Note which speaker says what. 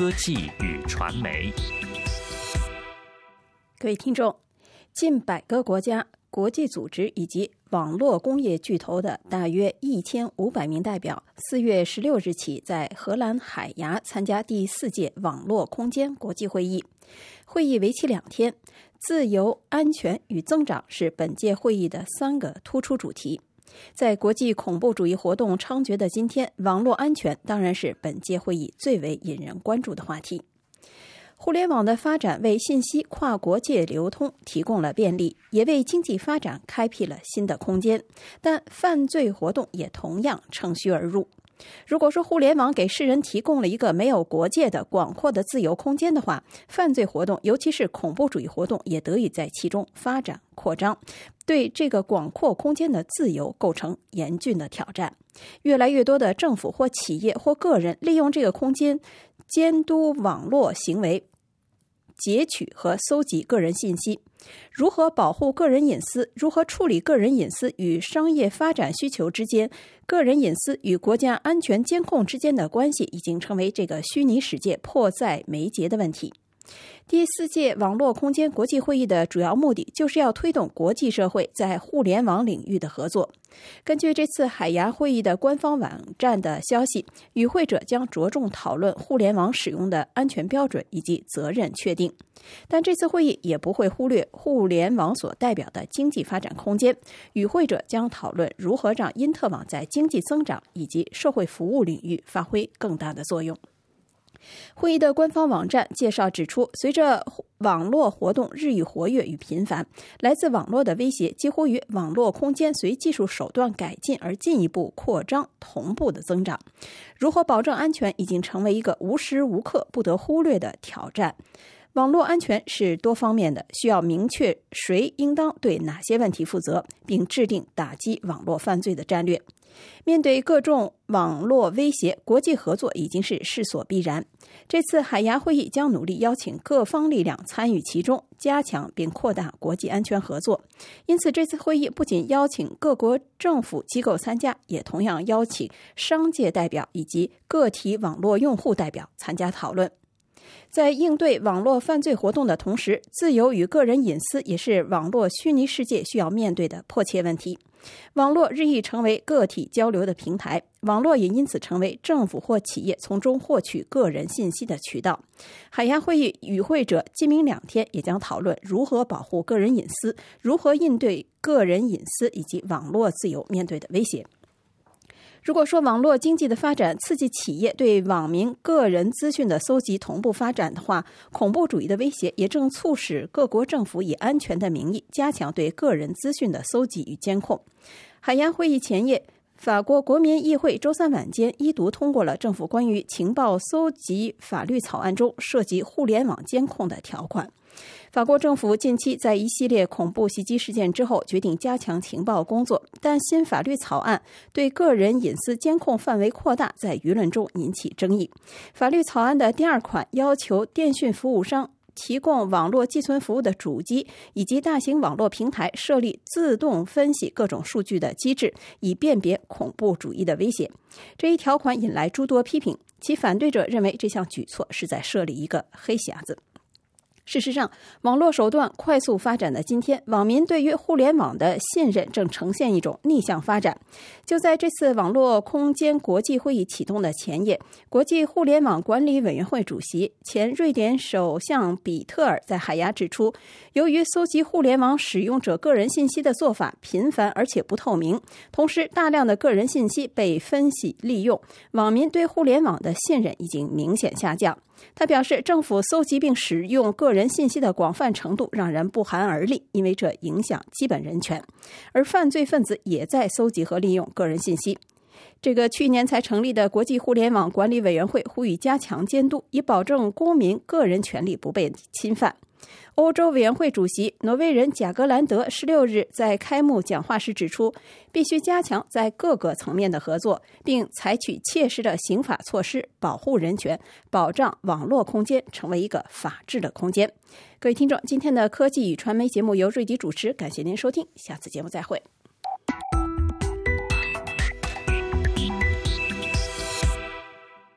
Speaker 1: 科技与传媒。
Speaker 2: 各位听众，近百个国家、国际组织以及网络工业巨头的大约一千五百名代表，四月十六日起在荷兰海牙参加第四届网络空间国际会议。会议为期两天，自由、安全与增长是本届会议的三个突出主题。在国际恐怖主义活动猖獗的今天，网络安全当然是本届会议最为引人关注的话题。互联网的发展为信息跨国界流通提供了便利，也为经济发展开辟了新的空间。但犯罪活动也同样乘虚而入。如果说互联网给世人提供了一个没有国界的广阔的自由空间的话，犯罪活动，尤其是恐怖主义活动，也得以在其中发展扩张，对这个广阔空间的自由构成严峻的挑战。越来越多的政府或企业或个人利用这个空间监督网络行为。截取和搜集个人信息，如何保护个人隐私？如何处理个人隐私与商业发展需求之间？个人隐私与国家安全监控之间的关系，已经成为这个虚拟世界迫在眉睫的问题。第四届网络空间国际会议的主要目的，就是要推动国际社会在互联网领域的合作。根据这次海牙会议的官方网站的消息，与会者将着重讨论互联网使用的安全标准以及责任确定。但这次会议也不会忽略互联网所代表的经济发展空间。与会者将讨论如何让因特网在经济增长以及社会服务领域发挥更大的作用。会议的官方网站介绍指出，随着网络活动日益活跃与频繁，来自网络的威胁几乎与网络空间随技术手段改进而进一步扩张同步的增长。如何保证安全已经成为一个无时无刻不得忽略的挑战。网络安全是多方面的，需要明确谁应当对哪些问题负责，并制定打击网络犯罪的战略。面对各种网络威胁，国际合作已经是势所必然。这次海牙会议将努力邀请各方力量参与其中，加强并扩大国际安全合作。因此，这次会议不仅邀请各国政府机构参加，也同样邀请商界代表以及个体网络用户代表参加讨论。在应对网络犯罪活动的同时，自由与个人隐私也是网络虚拟世界需要面对的迫切问题。网络日益成为个体交流的平台，网络也因此成为政府或企业从中获取个人信息的渠道。海牙会议与会者今明两天也将讨论如何保护个人隐私，如何应对个人隐私以及网络自由面对的威胁。如果说网络经济的发展刺激企业对网民个人资讯的搜集同步发展的话，恐怖主义的威胁也正促使各国政府以安全的名义加强对个人资讯的搜集与监控。海牙会议前夜，法国国民议会周三晚间一读通过了政府关于情报搜集法律草案中涉及互联网监控的条款。法国政府近期在一系列恐怖袭击事件之后，决定加强情报工作，但新法律草案对个人隐私监控范围扩大，在舆论中引起争议。法律草案的第二款要求电讯服务商提供网络寄存服务的主机以及大型网络平台设立自动分析各种数据的机制，以辨别恐怖主义的威胁。这一条款引来诸多批评，其反对者认为这项举措是在设立一个黑匣子。事实上，网络手段快速发展的今天，网民对于互联网的信任正呈现一种逆向发展。就在这次网络空间国际会议启动的前夜，国际互联网管理委员会主席、前瑞典首相比特尔在海牙指出，由于搜集互联网使用者个人信息的做法频繁而且不透明，同时大量的个人信息被分析利用，网民对互联网的信任已经明显下降。他表示，政府搜集并使用个人信息的广泛程度让人不寒而栗，因为这影响基本人权。而犯罪分子也在搜集和利用个人信息。这个去年才成立的国际互联网管理委员会呼吁加强监督，以保证公民个人权利不被侵犯。欧洲委员会主席挪威人贾格兰德十六日在开幕讲话时指出，必须加强在各个层面的合作，并采取切实的刑法措施，保护人权，保障网络空间成为一个法治的空间。各位听众，今天的科技与传媒节目由瑞迪主持，感谢您收听，下次节目再会。